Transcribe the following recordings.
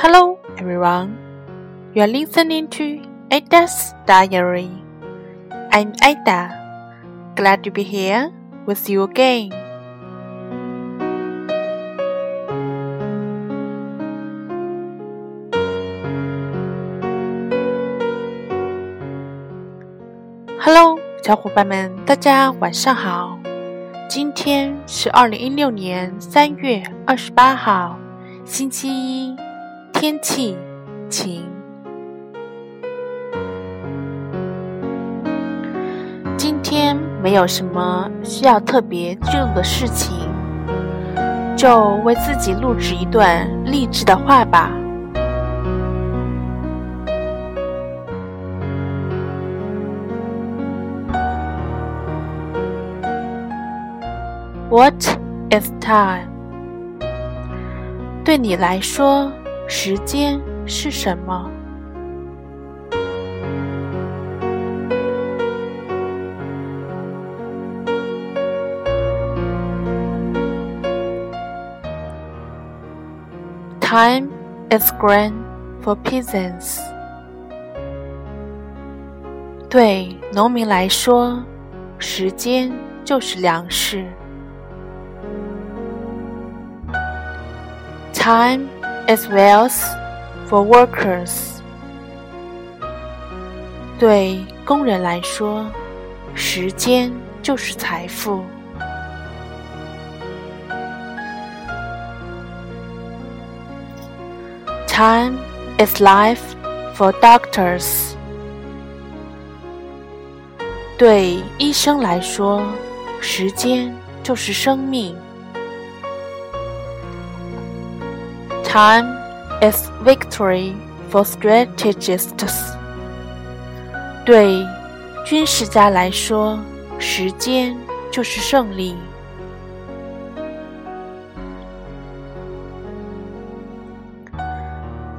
Hello, everyone. You are listening to Ada's Diary. I'm Ada. Glad to be here with you again. Hello，小伙伴们，大家晚上好。今天是二零一六年三月二十八号，星期一，天气晴。今天没有什么需要特别记录的事情，就为自己录制一段励志的话吧。What is time？对你来说，时间是什么？Time is grain for peasants。对农民来说，时间就是粮食。Time As wealth for workers。对工人来说，时间就是财富。Time is life for doctors。对医生来说，时间就是生命。Time is victory for strategists。对军事家来说，时间就是胜利。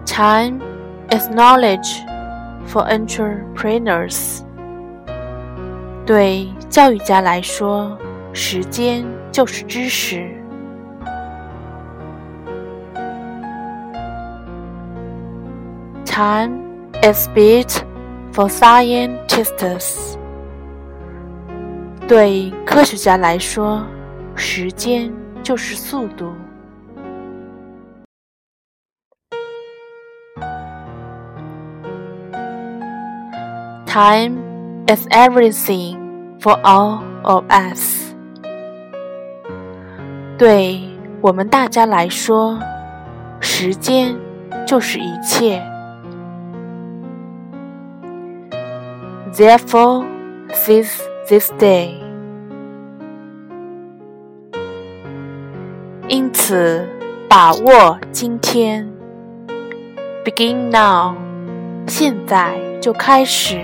Time is knowledge for entrepreneurs。对教育家来说，时间就是知识。Time is speed for scientists。对科学家来说，时间就是速度。Time is everything for all of us。对我们大家来说，时间就是一切。Therefore, seize this day. 因此，把握今天。Begin now. 现在就开始。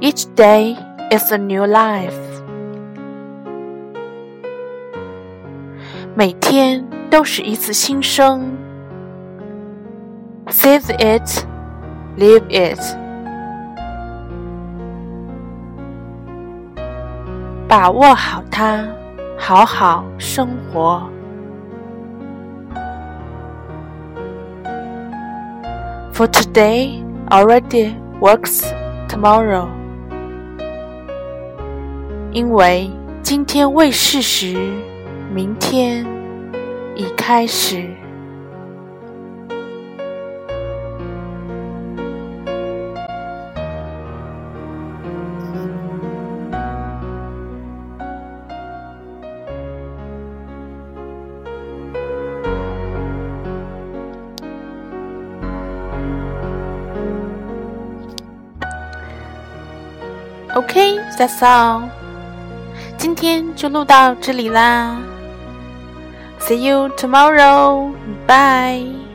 Each day is a new life. 每天都是一次新生。Seize it. Leave it，把握好它，好好生活。For today already works tomorrow，因为今天未事时，明天已开始。OK，that's all。今天就录到这里啦。See you tomorrow. Bye.